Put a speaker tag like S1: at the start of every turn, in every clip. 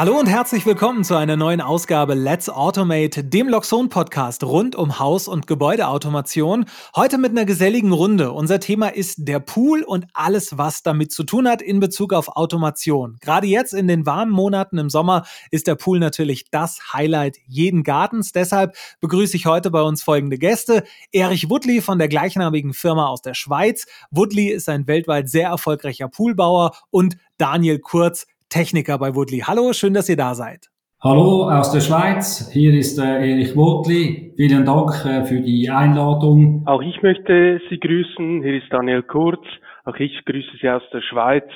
S1: Hallo und herzlich willkommen zu einer neuen Ausgabe Let's Automate, dem Loxon Podcast rund um Haus- und Gebäudeautomation. Heute mit einer geselligen Runde. Unser Thema ist der Pool und alles, was damit zu tun hat in Bezug auf Automation. Gerade jetzt in den warmen Monaten im Sommer ist der Pool natürlich das Highlight jeden Gartens. Deshalb begrüße ich heute bei uns folgende Gäste. Erich Woodley von der gleichnamigen Firma aus der Schweiz. Woodley ist ein weltweit sehr erfolgreicher Poolbauer und Daniel Kurz, Techniker bei Woodley. Hallo, schön, dass ihr da seid.
S2: Hallo aus der Schweiz, hier ist äh, Erich Woodley. Vielen Dank äh, für die Einladung.
S3: Auch ich möchte Sie grüßen. Hier ist Daniel Kurz. Auch ich grüße Sie aus der Schweiz.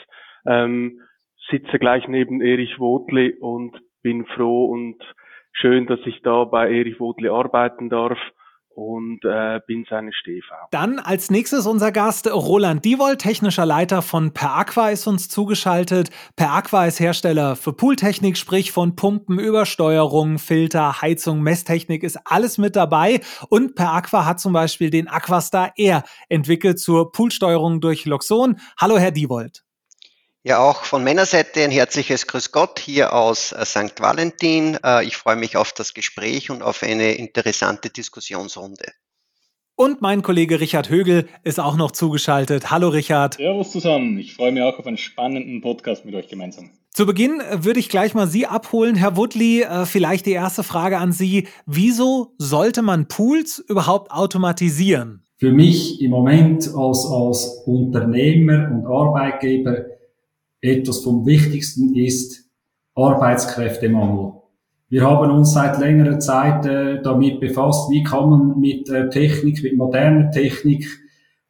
S3: Ähm, sitze gleich neben Erich Woodley und bin froh und schön, dass ich da bei Erich Woodley arbeiten darf und äh, bin seine Stehfrau.
S1: Dann als nächstes unser Gast Roland Diewold, technischer Leiter von Per Aqua ist uns zugeschaltet. Per Aqua ist Hersteller für Pooltechnik, sprich von Pumpen, Übersteuerung, Filter, Heizung, Messtechnik ist alles mit dabei. Und Per Aqua hat zum Beispiel den Aquastar Air entwickelt zur Poolsteuerung durch Loxon. Hallo Herr Diewold.
S4: Ja, auch von meiner Seite ein herzliches Grüß Gott hier aus äh, St. Valentin. Äh, ich freue mich auf das Gespräch und auf eine interessante Diskussionsrunde.
S1: Und mein Kollege Richard Högel ist auch noch zugeschaltet. Hallo Richard.
S5: Servus zusammen. Ich freue mich auch auf einen spannenden Podcast mit euch gemeinsam.
S1: Zu Beginn äh, würde ich gleich mal Sie abholen, Herr Woodley. Vielleicht die erste Frage an Sie. Wieso sollte man Pools überhaupt automatisieren?
S2: Für mich im Moment als, als Unternehmer und Arbeitgeber etwas vom Wichtigsten ist Arbeitskräftemangel. Wir haben uns seit längerer Zeit äh, damit befasst, wie kann man mit äh, Technik, mit moderner Technik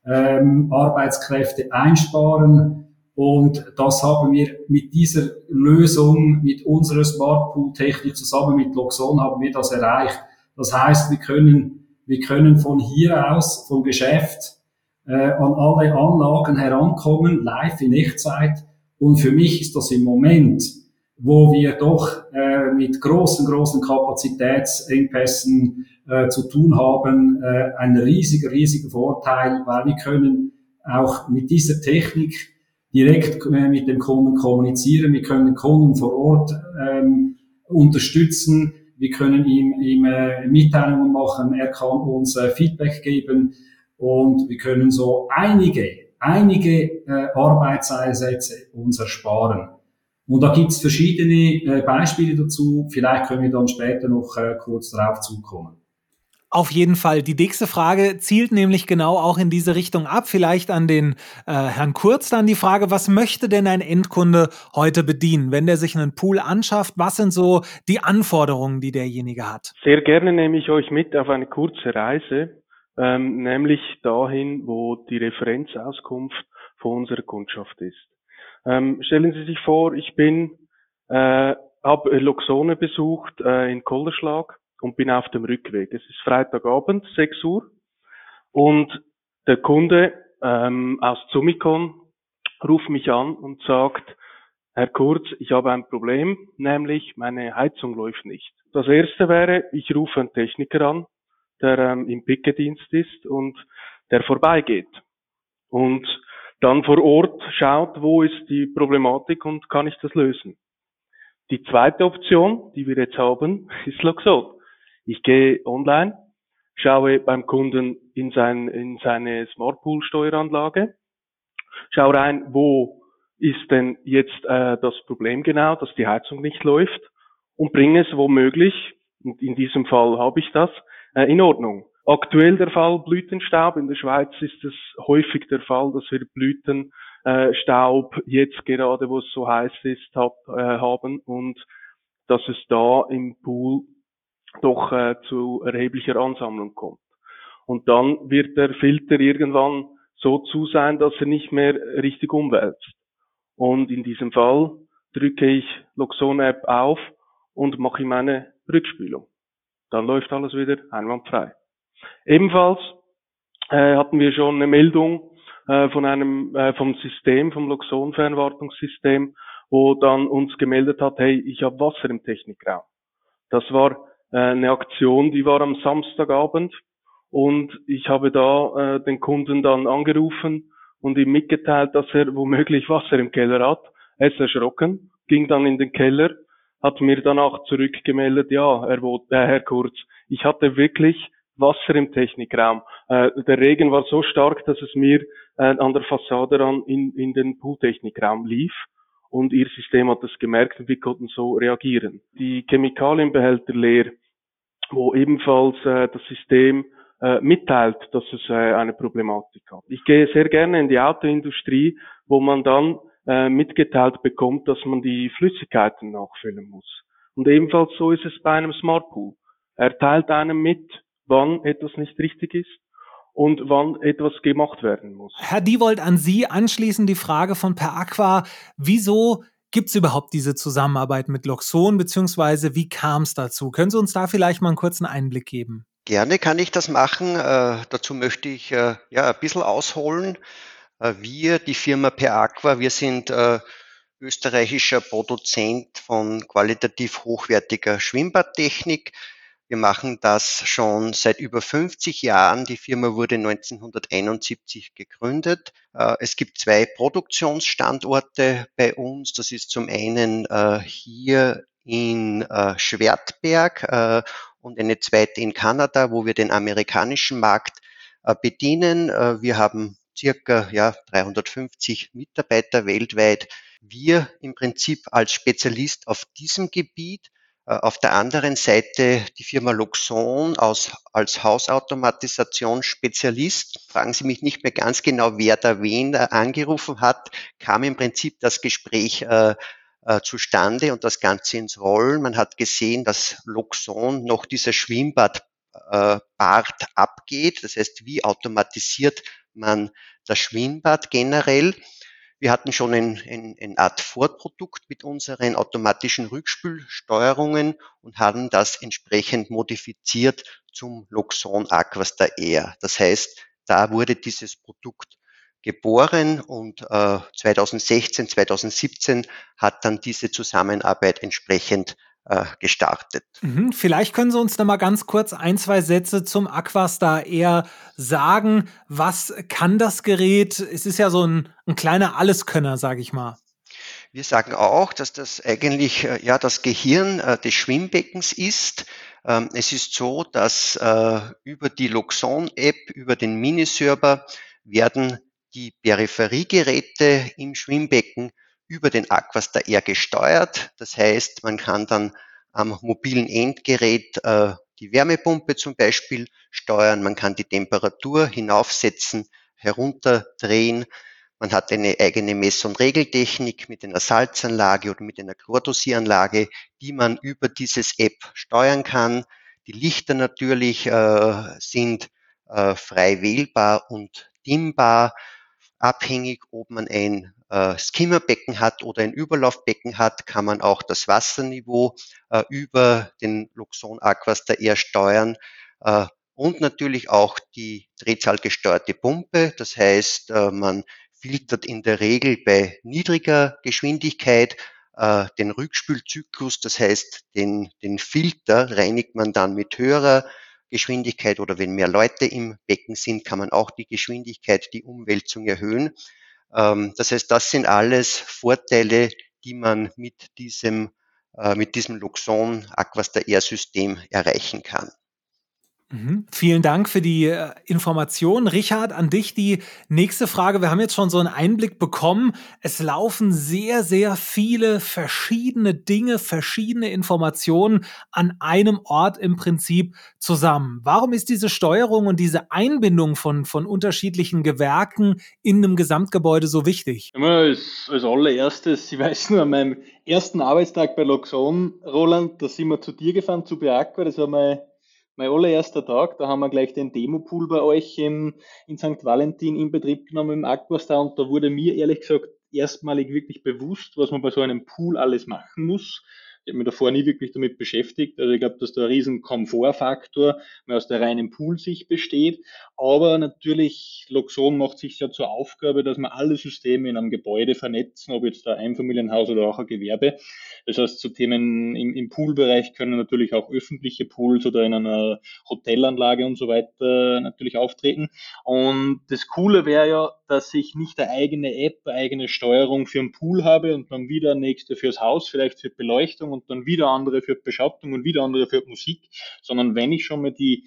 S2: ähm, Arbeitskräfte einsparen. Und das haben wir mit dieser Lösung, mit unserer Smart Pool Technik zusammen mit Loxon haben wir das erreicht. Das heißt, wir können, wir können von hier aus, vom Geschäft, äh, an alle Anlagen herankommen, live in Echtzeit und für mich ist das im Moment, wo wir doch äh, mit großen, großen Kapazitätsengpässen äh, zu tun haben, äh, ein riesiger, riesiger Vorteil, weil wir können auch mit dieser Technik direkt äh, mit dem Kunden kommunizieren. Wir können den Kunden vor Ort ähm, unterstützen. Wir können ihm, ihm äh, Mitteilungen machen. Er kann uns äh, Feedback geben und wir können so einige einige äh, Arbeitseinsätze uns ersparen. Und da gibt's verschiedene äh, Beispiele dazu. Vielleicht können wir dann später noch äh, kurz darauf zukommen.
S1: Auf jeden Fall. Die nächste Frage zielt nämlich genau auch in diese Richtung ab. Vielleicht an den äh, Herrn Kurz dann die Frage, was möchte denn ein Endkunde heute bedienen, wenn der sich einen Pool anschafft? Was sind so die Anforderungen, die derjenige hat?
S3: Sehr gerne nehme ich euch mit auf eine kurze Reise ähm, nämlich dahin, wo die Referenzauskunft von unserer Kundschaft ist. Ähm, stellen Sie sich vor, ich bin, äh, habe Loxone besucht äh, in Kolderschlag und bin auf dem Rückweg. Es ist Freitagabend, 6 Uhr, und der Kunde ähm, aus Zumikon ruft mich an und sagt, Herr Kurz, ich habe ein Problem, nämlich meine Heizung läuft nicht. Das erste wäre, ich rufe einen Techniker an, der ähm, im Pickedienst ist und der vorbeigeht und dann vor Ort schaut, wo ist die Problematik und kann ich das lösen. Die zweite Option, die wir jetzt haben, ist Loxo. Ich gehe online, schaue beim Kunden in, sein, in seine Smartpool Steueranlage, schaue rein, wo ist denn jetzt äh, das Problem genau, dass die Heizung nicht läuft und bringe es womöglich, und in diesem Fall habe ich das, äh, in Ordnung. Aktuell der Fall Blütenstaub. In der Schweiz ist es häufig der Fall, dass wir Blütenstaub jetzt gerade, wo es so heiß ist, hab, äh, haben und dass es da im Pool doch äh, zu erheblicher Ansammlung kommt. Und dann wird der Filter irgendwann so zu sein, dass er nicht mehr richtig umwälzt. Und in diesem Fall drücke ich Loxone App auf und mache ihm eine Rückspülung dann läuft alles wieder einwandfrei. Ebenfalls äh, hatten wir schon eine Meldung äh, von einem äh, vom System, vom Loxon-Fernwartungssystem, wo dann uns gemeldet hat, hey, ich habe Wasser im Technikraum. Das war äh, eine Aktion, die war am Samstagabend Und ich habe da äh, den Kunden dann angerufen und ihm mitgeteilt, dass er womöglich Wasser im Keller hat. Er ist erschrocken, ging dann in den Keller, hat mir danach zurückgemeldet, ja, er wollte, äh, Herr Kurz, ich hatte wirklich Wasser im Technikraum. Äh, der Regen war so stark, dass es mir äh, an der Fassade ran in, in den Pooltechnikraum lief und ihr System hat das gemerkt und wir konnten so reagieren. Die Chemikalienbehälter leer, wo ebenfalls äh, das System äh, mitteilt, dass es äh, eine Problematik hat. Ich gehe sehr gerne in die Autoindustrie, wo man dann äh, mitgeteilt bekommt, dass man die Flüssigkeiten nachfüllen muss. Und ebenfalls so ist es bei einem Smart Pool. Er teilt einem mit, wann etwas nicht richtig ist und wann etwas gemacht werden muss.
S1: Herr Diewold, an Sie anschließend die Frage von Per Aqua. Wieso gibt es überhaupt diese Zusammenarbeit mit Loxon, beziehungsweise wie kam es dazu? Können Sie uns da vielleicht mal einen kurzen Einblick geben?
S4: Gerne kann ich das machen. Äh, dazu möchte ich äh, ja ein bisschen ausholen. Äh, wir, die Firma Per Aqua, wir sind äh, österreichischer Produzent von qualitativ hochwertiger Schwimmbadtechnik. Wir machen das schon seit über 50 Jahren. Die Firma wurde 1971 gegründet. Äh, es gibt zwei Produktionsstandorte bei uns. Das ist zum einen hier in Schwertberg und eine zweite in Kanada, wo wir den amerikanischen Markt bedienen. Wir haben circa ja, 350 Mitarbeiter weltweit. Wir im Prinzip als Spezialist auf diesem Gebiet äh, auf der anderen Seite die Firma Luxon aus, als Hausautomatisationsspezialist. Fragen Sie mich nicht mehr ganz genau, wer da wen äh, angerufen hat, kam im Prinzip das Gespräch äh, äh, zustande und das Ganze ins Rollen. Man hat gesehen, dass Luxon noch dieser Schwimmbad äh, abgeht. Das heißt, wie automatisiert man das Schwimmbad generell? Wir hatten schon ein, ein, eine Art Vorprodukt mit unseren automatischen Rückspülsteuerungen und haben das entsprechend modifiziert zum Loxon Aquastar Air. Das heißt, da wurde dieses Produkt geboren und äh, 2016, 2017 hat dann diese Zusammenarbeit entsprechend gestartet.
S1: Mhm. Vielleicht können Sie uns da mal ganz kurz ein, zwei Sätze zum Aquastar eher sagen. Was kann das Gerät? Es ist ja so ein, ein kleiner Alleskönner, sage ich mal.
S4: Wir sagen auch, dass das eigentlich äh, ja das Gehirn äh, des Schwimmbeckens ist. Ähm, es ist so, dass äh, über die Luxon-App, über den Miniserver werden die Peripheriegeräte im Schwimmbecken über den Aquastar Air gesteuert. Das heißt, man kann dann am mobilen Endgerät äh, die Wärmepumpe zum Beispiel steuern, man kann die Temperatur hinaufsetzen, herunterdrehen, man hat eine eigene Mess- und Regeltechnik mit einer Salzanlage oder mit einer Chlordosieranlage, die man über dieses App steuern kann. Die Lichter natürlich äh, sind äh, frei wählbar und dimmbar abhängig, ob man ein äh, Skimmerbecken hat oder ein Überlaufbecken hat, kann man auch das Wasserniveau äh, über den Luxon Aquastar Air steuern äh, und natürlich auch die drehzahlgesteuerte Pumpe. Das heißt, äh, man filtert in der Regel bei niedriger Geschwindigkeit äh, den Rückspülzyklus, das heißt, den, den Filter reinigt man dann mit höherer Geschwindigkeit oder wenn mehr Leute im Becken sind, kann man auch die Geschwindigkeit, die Umwälzung erhöhen. Ähm, das heißt, das sind alles Vorteile, die man mit diesem, äh, mit diesem Luxon Aquastar Air System erreichen kann.
S1: Mhm. Vielen Dank für die äh, Information. Richard, an dich die nächste Frage. Wir haben jetzt schon so einen Einblick bekommen. Es laufen sehr, sehr viele verschiedene Dinge, verschiedene Informationen an einem Ort im Prinzip zusammen. Warum ist diese Steuerung und diese Einbindung von, von unterschiedlichen Gewerken in einem Gesamtgebäude so wichtig?
S5: Als, als allererstes, ich weiß nur, an meinem ersten Arbeitstag bei Loxon, Roland, da sind wir zu dir gefahren, zu Beaqua. Das war mein mein allererster Tag, da haben wir gleich den Demo-Pool bei euch in, in St. Valentin in Betrieb genommen im Aquastar und da wurde mir ehrlich gesagt erstmalig wirklich bewusst, was man bei so einem Pool alles machen muss. Ich habe mich davor nie wirklich damit beschäftigt. Also ich glaube, dass da ein riesen Komfortfaktor mal aus der reinen Poolsicht besteht. Aber natürlich, Loxon macht sich ja zur Aufgabe, dass man alle Systeme in einem Gebäude vernetzen, ob jetzt ein Einfamilienhaus oder auch ein Gewerbe. Das heißt, zu Themen im, im Poolbereich können natürlich auch öffentliche Pools oder in einer Hotelanlage und so weiter natürlich auftreten. Und das Coole wäre ja, dass ich nicht eine eigene App, eine eigene Steuerung für einen Pool habe und dann wieder nächste fürs Haus, vielleicht für Beleuchtung und dann wieder andere für Beschattung und wieder andere für Musik, sondern wenn ich schon mal die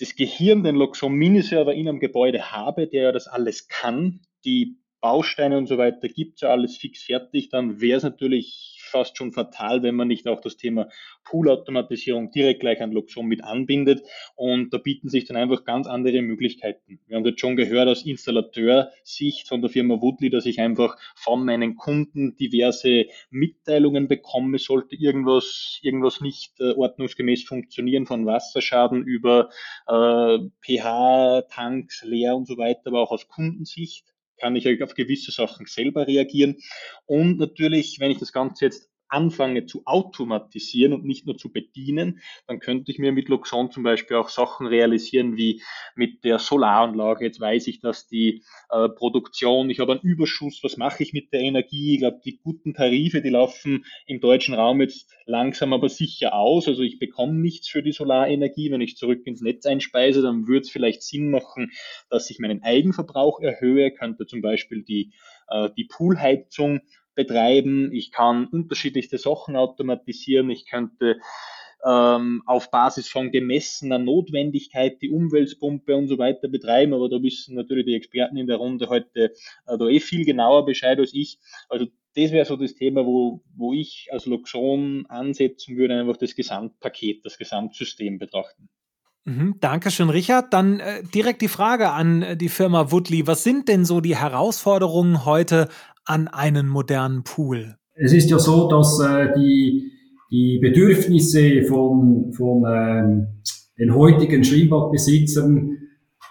S5: das Gehirn, den Loxon Miniserver in einem Gebäude habe, der ja das alles kann, die Bausteine und so weiter gibt es ja alles fix fertig, dann wäre es natürlich fast schon fatal, wenn man nicht auch das Thema Poolautomatisierung direkt gleich an Luxon mit anbindet. Und da bieten sich dann einfach ganz andere Möglichkeiten. Wir haben jetzt schon gehört aus Installateursicht von der Firma Woodley, dass ich einfach von meinen Kunden diverse Mitteilungen bekomme, sollte irgendwas, irgendwas nicht äh, ordnungsgemäß funktionieren, von Wasserschaden über äh, pH-Tanks leer und so weiter, aber auch aus Kundensicht kann ich auf gewisse Sachen selber reagieren. Und natürlich, wenn ich das Ganze jetzt anfange zu automatisieren und nicht nur zu bedienen, dann könnte ich mir mit Luxon zum Beispiel auch Sachen realisieren wie mit der Solaranlage. Jetzt weiß ich, dass die äh, Produktion, ich habe einen Überschuss, was mache ich mit der Energie? Ich glaube, die guten Tarife, die laufen im deutschen Raum jetzt langsam aber sicher aus. Also ich bekomme nichts für die Solarenergie. Wenn ich zurück ins Netz einspeise, dann würde es vielleicht Sinn machen, dass ich meinen Eigenverbrauch erhöhe, könnte zum Beispiel die, äh, die Poolheizung betreiben, ich kann unterschiedlichste Sachen automatisieren, ich könnte ähm, auf Basis von gemessener Notwendigkeit die Umweltpumpe und so weiter betreiben, aber da wissen natürlich die Experten in der Runde heute äh, da eh viel genauer Bescheid als ich. Also das wäre so das Thema, wo, wo ich als Luxon ansetzen würde, einfach das Gesamtpaket, das Gesamtsystem betrachten.
S1: Mhm, Dankeschön, Richard. Dann äh, direkt die Frage an äh, die Firma Woodley. Was sind denn so die Herausforderungen heute an einen modernen Pool?
S2: Es ist ja so, dass äh, die, die Bedürfnisse von, von ähm, den heutigen Schwimmbadbesitzern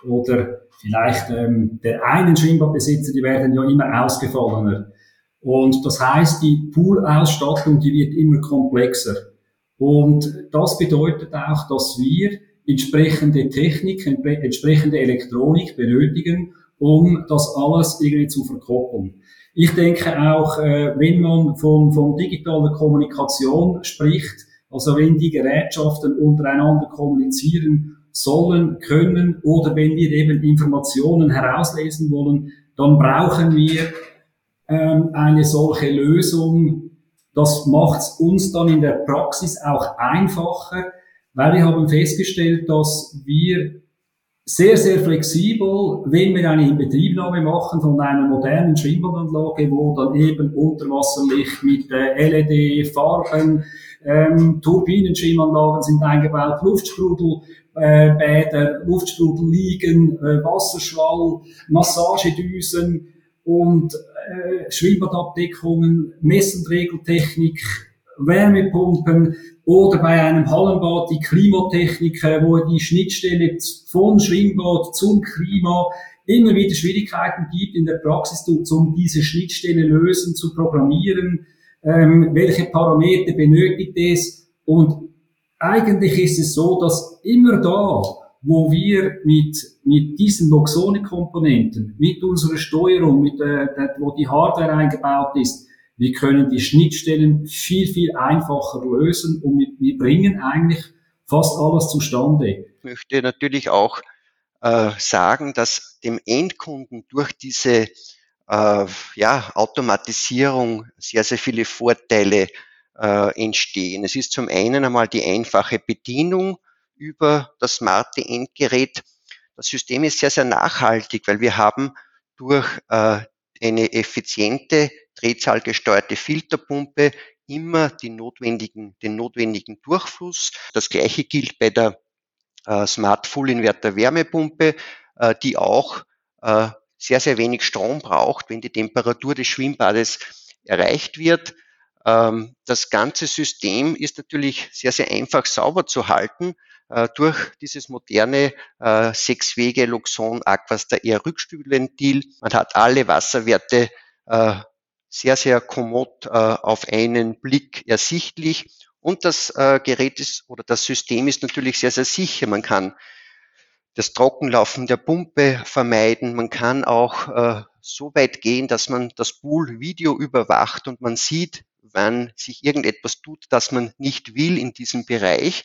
S2: oder vielleicht ähm, der einen Schwimmbadbesitzer, die werden ja immer ausgefallener. Und das heißt, die Poolausstattung, die wird immer komplexer. Und das bedeutet auch, dass wir entsprechende Technik, entsprechende Elektronik benötigen, um das alles irgendwie zu verkoppeln. Ich denke auch, äh, wenn man von, von digitaler Kommunikation spricht, also wenn die Gerätschaften untereinander kommunizieren sollen, können oder wenn wir eben Informationen herauslesen wollen, dann brauchen wir ähm, eine solche Lösung. Das macht es uns dann in der Praxis auch einfacher, weil wir haben festgestellt, dass wir sehr, sehr flexibel, wenn wir eine Inbetriebnahme machen von einer modernen Schwimmbadanlage, wo dann eben Unterwasserlicht mit äh, LED-Farben, ähm, Turbinenschwimmanlagen sind eingebaut, Luftsprudel, äh, Bäder, Luftsprudel liegen, äh, Wasserschwall, Massagedüsen und äh, Schwimmbadabdeckungen, Mess- und Regeltechnik, Wärmepumpen, oder bei einem Hallenbad die Klimatechnik, wo die Schnittstelle vom Schwimmbad zum Klima immer wieder Schwierigkeiten gibt in der Praxis, um diese Schnittstelle lösen, zu programmieren, ähm, welche Parameter benötigt es. Und eigentlich ist es so, dass immer da, wo wir mit, mit diesen Loxone-Komponenten, mit unserer Steuerung, mit der, wo die Hardware eingebaut ist, wir können die Schnittstellen viel, viel einfacher lösen und wir bringen eigentlich fast alles zustande.
S4: Ich möchte natürlich auch äh, sagen, dass dem Endkunden durch diese äh, ja, Automatisierung sehr, sehr viele Vorteile äh, entstehen. Es ist zum einen einmal die einfache Bedienung über das smarte Endgerät. Das System ist sehr, sehr nachhaltig, weil wir haben durch äh, eine effiziente drehzahlgesteuerte Filterpumpe immer die notwendigen, den notwendigen Durchfluss. Das gleiche gilt bei der äh, Smart Full Inverter Wärmepumpe, äh, die auch äh, sehr, sehr wenig Strom braucht, wenn die Temperatur des Schwimmbades erreicht wird. Ähm, das ganze System ist natürlich sehr, sehr einfach sauber zu halten durch dieses moderne sechswege Luxon Aquastar Air Rückspülventil. Man hat alle Wasserwerte sehr, sehr kommod äh, auf einen Blick ersichtlich. Und das äh, Gerät ist oder das System ist natürlich sehr, sehr sicher. Man kann das Trockenlaufen der Pumpe vermeiden. Man kann auch äh, so weit gehen, dass man das Pool-Video überwacht und man sieht, wann sich irgendetwas tut, das man nicht will in diesem Bereich.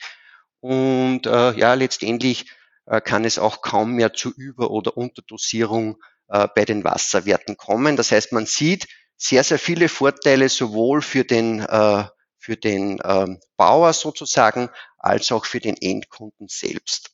S4: Und äh, ja, letztendlich äh, kann es auch kaum mehr zu Über- oder Unterdosierung äh, bei den Wasserwerten kommen. Das heißt, man sieht sehr, sehr viele Vorteile sowohl für den, äh, für den ähm, Bauer sozusagen als auch für den Endkunden selbst.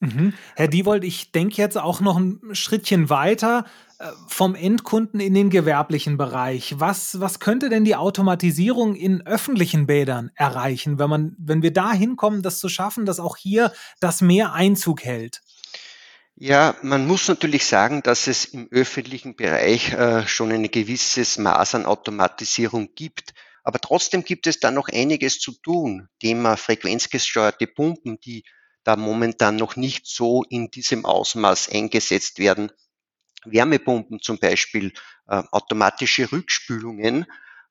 S1: Mhm. Herr Diewold, ich denke jetzt auch noch ein Schrittchen weiter äh, vom Endkunden in den gewerblichen Bereich. Was, was könnte denn die Automatisierung in öffentlichen Bädern erreichen, wenn man, wenn wir da hinkommen, das zu schaffen, dass auch hier das mehr Einzug hält?
S4: Ja, man muss natürlich sagen, dass es im öffentlichen Bereich äh, schon ein gewisses Maß an Automatisierung gibt. Aber trotzdem gibt es da noch einiges zu tun. Thema frequenzgesteuerte Pumpen, die da momentan noch nicht so in diesem Ausmaß eingesetzt werden. Wärmepumpen zum Beispiel, äh, automatische Rückspülungen.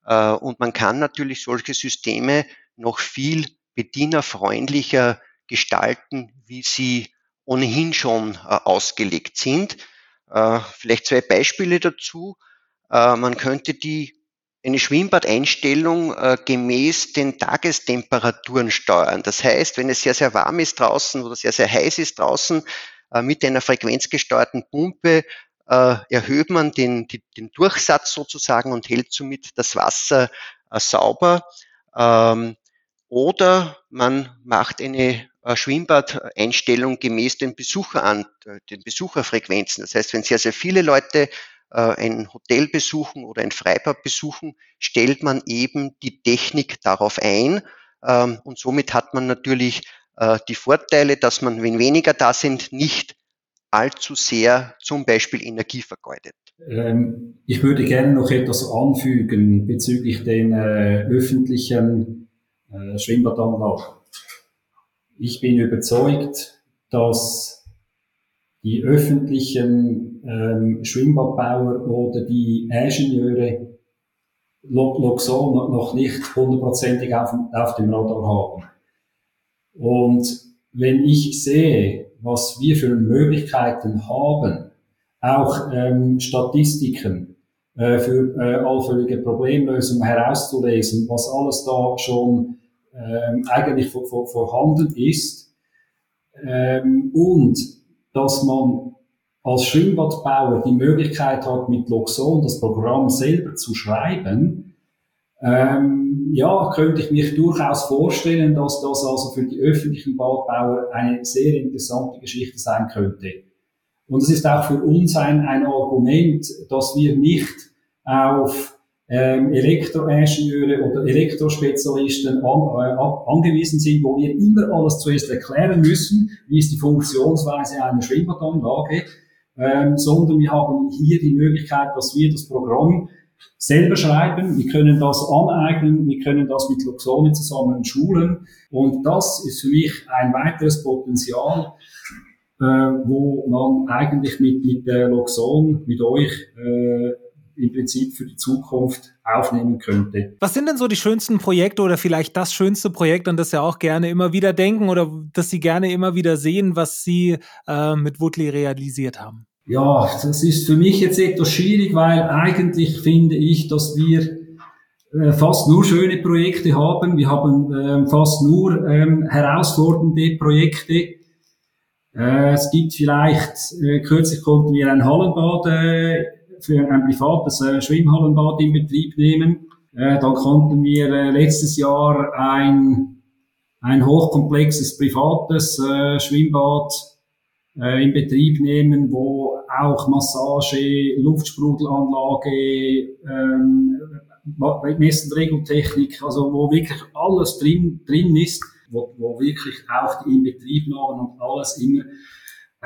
S4: Äh, und man kann natürlich solche Systeme noch viel bedienerfreundlicher gestalten, wie sie ohnehin schon äh, ausgelegt sind. Äh, vielleicht zwei Beispiele dazu. Äh, man könnte die eine Schwimmbadeinstellung äh, gemäß den Tagestemperaturen steuern. Das heißt, wenn es sehr, sehr warm ist draußen oder sehr, sehr heiß ist draußen, äh, mit einer frequenzgesteuerten Pumpe äh, erhöht man den, die, den Durchsatz sozusagen und hält somit das Wasser äh, sauber. Ähm, oder man macht eine Schwimmbadeinstellung gemäß den Besucher an, äh, den Besucherfrequenzen. Das heißt, wenn sehr, sehr viele Leute äh, ein Hotel besuchen oder ein Freibad besuchen, stellt man eben die Technik darauf ein. Ähm, und somit hat man natürlich äh, die Vorteile, dass man, wenn weniger da sind, nicht allzu sehr zum Beispiel Energie vergeudet.
S2: Ähm, ich würde gerne noch etwas anfügen bezüglich den äh, öffentlichen äh, Schwimmbadanlagen. Ich bin überzeugt, dass die öffentlichen ähm, Schwimmbadbauer oder die Ingenieure Loxon noch nicht hundertprozentig auf, auf dem Radar haben. Und wenn ich sehe, was wir für Möglichkeiten haben, auch ähm, Statistiken äh, für äh, allfällige Problemlösungen herauszulesen, was alles da schon ähm, eigentlich vor, vor, vorhanden ist ähm, und dass man als Schwimmbadbauer die Möglichkeit hat, mit Loxon das Programm selber zu schreiben, ähm, ja, könnte ich mir durchaus vorstellen, dass das also für die öffentlichen Badbauer eine sehr interessante Geschichte sein könnte. Und es ist auch für uns ein, ein Argument, dass wir nicht auf ähm, Elektroingenieure oder Elektrospezialisten an, äh, angewiesen sind, wo wir immer alles zuerst erklären müssen, wie ist die Funktionsweise einer Schwimmbadanlage, ähm, sondern wir haben hier die Möglichkeit, dass wir das Programm selber schreiben, wir können das aneignen, wir können das mit Luxone zusammen schulen. Und das ist für mich ein weiteres Potenzial, äh, wo man eigentlich mit, mit der Luxon, mit euch äh, im Prinzip für die Zukunft aufnehmen könnte.
S1: Was sind denn so die schönsten Projekte oder vielleicht das schönste Projekt, an das Sie auch gerne immer wieder denken oder das Sie gerne immer wieder sehen, was Sie äh, mit Woodley realisiert haben?
S2: Ja, das ist für mich jetzt etwas schwierig, weil eigentlich finde ich, dass wir äh, fast nur schöne Projekte haben. Wir haben äh, fast nur ähm, herausfordernde Projekte. Äh, es gibt vielleicht, äh, kürzlich konnten wir ein Hallenbad äh, für ein privates äh, Schwimmhallenbad in Betrieb nehmen. Äh, dann konnten wir äh, letztes Jahr ein, ein hochkomplexes privates äh, Schwimmbad äh, in Betrieb nehmen, wo auch Massage, Luftsprudelanlage, ähm, Mess- und Regeltechnik, also wo wirklich alles drin, drin ist, wo, wo wirklich auch die Inbetriebnahme und alles immer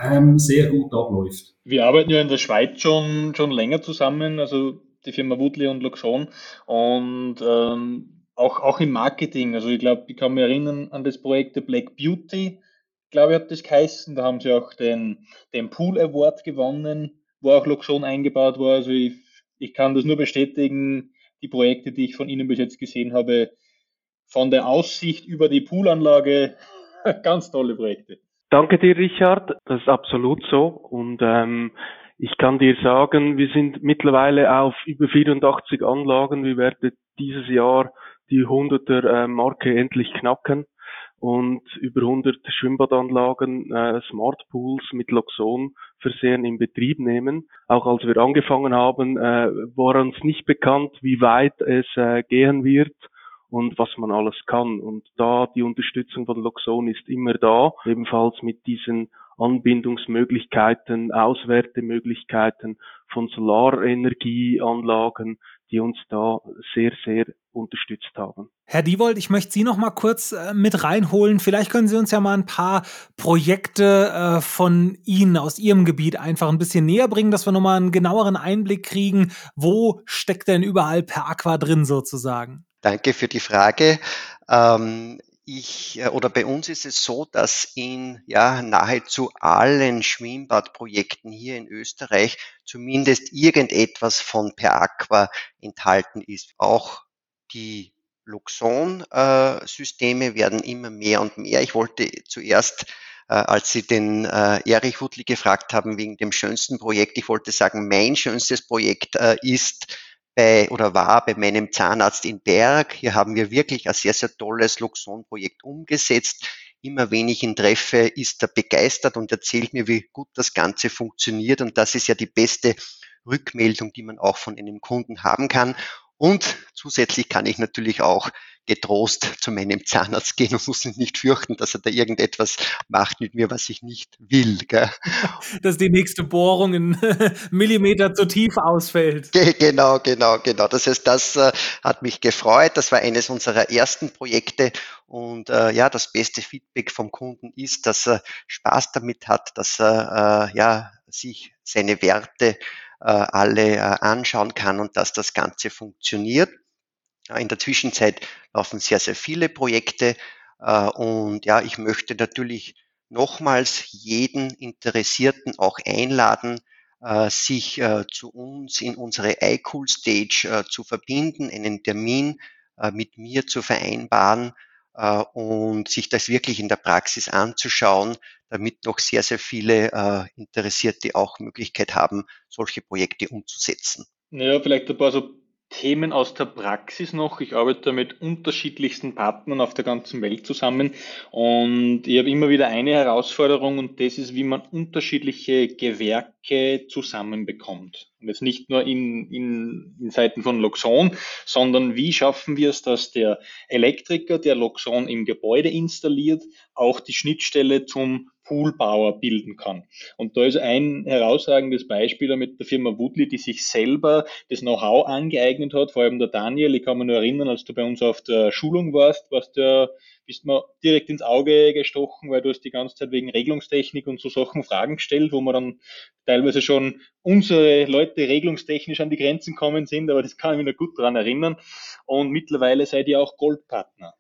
S2: ähm, sehr gut abläuft.
S5: Wir arbeiten ja in der Schweiz schon, schon länger zusammen, also die Firma Woodley und Luxon und ähm, auch, auch im Marketing. Also ich glaube, ich kann mich erinnern an das Projekt The Black Beauty, glaube ich, hat das geheißen. Da haben sie auch den, den Pool Award gewonnen, wo auch Luxon eingebaut war. Also ich, ich kann das nur bestätigen, die Projekte, die ich von Ihnen bis jetzt gesehen habe, von der Aussicht über die Poolanlage, ganz tolle Projekte.
S3: Danke dir, Richard. Das ist absolut so. Und ähm, ich kann dir sagen, wir sind mittlerweile auf über 84 Anlagen. Wir werden dieses Jahr die 100er äh, Marke endlich knacken und über 100 Schwimmbadanlagen, äh, Smart Pools mit Loxon versehen in Betrieb nehmen. Auch als wir angefangen haben, äh, war uns nicht bekannt, wie weit es äh, gehen wird und was man alles kann. Und da die Unterstützung von Loxon ist immer da, ebenfalls mit diesen Anbindungsmöglichkeiten, Auswertemöglichkeiten von Solarenergieanlagen, die uns da sehr, sehr unterstützt haben.
S1: Herr Diewold, ich möchte Sie noch mal kurz äh, mit reinholen. Vielleicht können Sie uns ja mal ein paar Projekte äh, von Ihnen aus Ihrem Gebiet einfach ein bisschen näher bringen, dass wir noch mal einen genaueren Einblick kriegen. Wo steckt denn überall per Aqua drin sozusagen?
S4: Danke für die Frage. Ähm, ich äh, oder bei uns ist es so, dass in ja nahezu allen Schwimmbadprojekten hier in Österreich zumindest irgendetwas von Per Aqua enthalten ist. Auch die Luxon-Systeme äh, werden immer mehr und mehr. Ich wollte zuerst, äh, als Sie den äh, Erich Wutli gefragt haben wegen dem schönsten Projekt, ich wollte sagen, mein schönstes Projekt äh, ist bei oder war bei meinem Zahnarzt in Berg. Hier haben wir wirklich ein sehr, sehr tolles Luxon-Projekt umgesetzt. Immer wenn ich ihn treffe, ist er begeistert und erzählt mir, wie gut das Ganze funktioniert. Und das ist ja die beste Rückmeldung, die man auch von einem Kunden haben kann. Und zusätzlich kann ich natürlich auch getrost zu meinem Zahnarzt gehen und muss sich nicht fürchten, dass er da irgendetwas macht mit mir, was ich nicht will. Gell?
S1: Dass die nächste Bohrung in Millimeter zu tief ausfällt.
S4: Genau, genau, genau. Das heißt, das äh, hat mich gefreut. Das war eines unserer ersten Projekte. Und äh, ja, das beste Feedback vom Kunden ist, dass er Spaß damit hat, dass er äh, ja, sich seine Werte äh, alle äh, anschauen kann und dass das Ganze funktioniert. In der Zwischenzeit laufen sehr, sehr viele Projekte äh, und ja, ich möchte natürlich nochmals jeden Interessierten auch einladen, sich zu uns in unsere iCool Stage zu verbinden, einen Termin mit mir zu vereinbaren und sich das wirklich in der Praxis anzuschauen, damit noch sehr, sehr viele Interessierte auch Möglichkeit haben, solche Projekte umzusetzen.
S5: Ja, vielleicht ein paar so Themen aus der Praxis noch. Ich arbeite mit unterschiedlichsten Partnern auf der ganzen Welt zusammen und ich habe immer wieder eine Herausforderung und das ist, wie man unterschiedliche Gewerke zusammenbekommt. Und jetzt nicht nur in, in, in Seiten von Loxon, sondern wie schaffen wir es, dass der Elektriker, der Loxon im Gebäude installiert, auch die Schnittstelle zum Poolbauer bilden kann. Und da ist ein herausragendes Beispiel mit der Firma Woodley, die sich selber das Know-how angeeignet hat, vor allem der Daniel, ich kann mich nur erinnern, als du bei uns auf der Schulung warst, warst du bist mir direkt ins Auge gestochen, weil du hast die ganze Zeit wegen Regelungstechnik und so Sachen Fragen gestellt, wo wir dann teilweise schon unsere Leute regelungstechnisch an die Grenzen kommen sind, aber das kann ich mich noch gut daran erinnern. Und mittlerweile seid ihr auch Goldpartner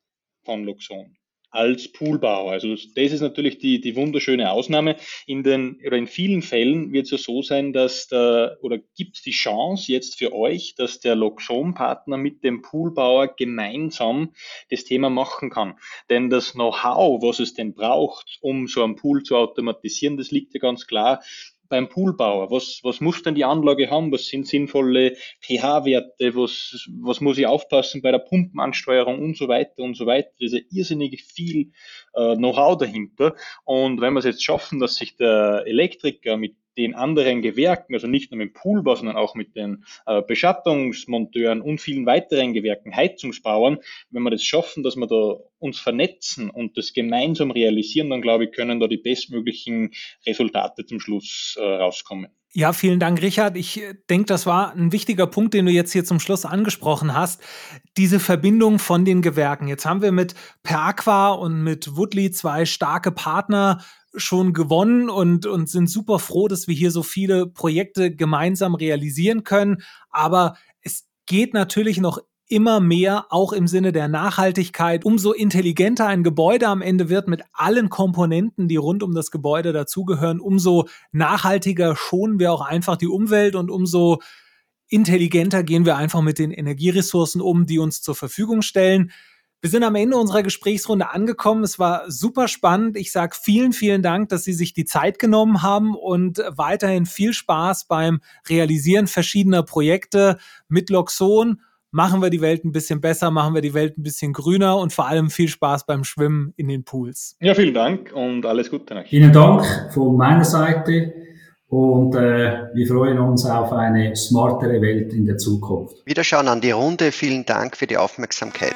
S5: von Luxon als Poolbauer. Also das ist natürlich die, die wunderschöne Ausnahme. In den oder in vielen Fällen wird es ja so sein, dass der oder gibt es die Chance jetzt für euch, dass der Loxon-Partner mit dem Poolbauer gemeinsam das Thema machen kann. Denn das Know-how, was es denn braucht, um so einen Pool zu automatisieren, das liegt ja ganz klar beim Poolbauer? Was, was muss denn die Anlage haben? Was sind sinnvolle pH-Werte? Was, was muss ich aufpassen bei der Pumpenansteuerung und so weiter und so weiter? Da ist ja irrsinnig viel äh, Know-how dahinter. Und wenn wir es jetzt schaffen, dass sich der Elektriker mit den anderen Gewerken, also nicht nur mit dem Poolbau, sondern auch mit den äh, Beschattungsmonteuren und vielen weiteren Gewerken, Heizungsbauern, wenn wir das schaffen, dass wir da uns vernetzen und das gemeinsam realisieren, dann glaube ich, können da die bestmöglichen Resultate zum Schluss äh, rauskommen.
S1: Ja, vielen Dank, Richard. Ich äh, denke, das war ein wichtiger Punkt, den du jetzt hier zum Schluss angesprochen hast. Diese Verbindung von den Gewerken. Jetzt haben wir mit Per Aqua und mit Woodley zwei starke Partner schon gewonnen und, und sind super froh, dass wir hier so viele Projekte gemeinsam realisieren können. Aber es geht natürlich noch immer mehr, auch im Sinne der Nachhaltigkeit. Umso intelligenter ein Gebäude am Ende wird mit allen Komponenten, die rund um das Gebäude dazugehören, umso nachhaltiger schonen wir auch einfach die Umwelt und umso intelligenter gehen wir einfach mit den Energieressourcen um, die uns zur Verfügung stellen. Wir sind am Ende unserer Gesprächsrunde angekommen. Es war super spannend. Ich sage vielen, vielen Dank, dass Sie sich die Zeit genommen haben und weiterhin viel Spaß beim Realisieren verschiedener Projekte mit Loxon. Machen wir die Welt ein bisschen besser, machen wir die Welt ein bisschen grüner und vor allem viel Spaß beim Schwimmen in den Pools.
S5: Ja, vielen Dank und alles Gute
S2: nach. Vielen Dank von meiner Seite und äh, wir freuen uns auf eine smartere Welt in der Zukunft.
S4: Wiederschauen an die Runde. Vielen Dank für die Aufmerksamkeit.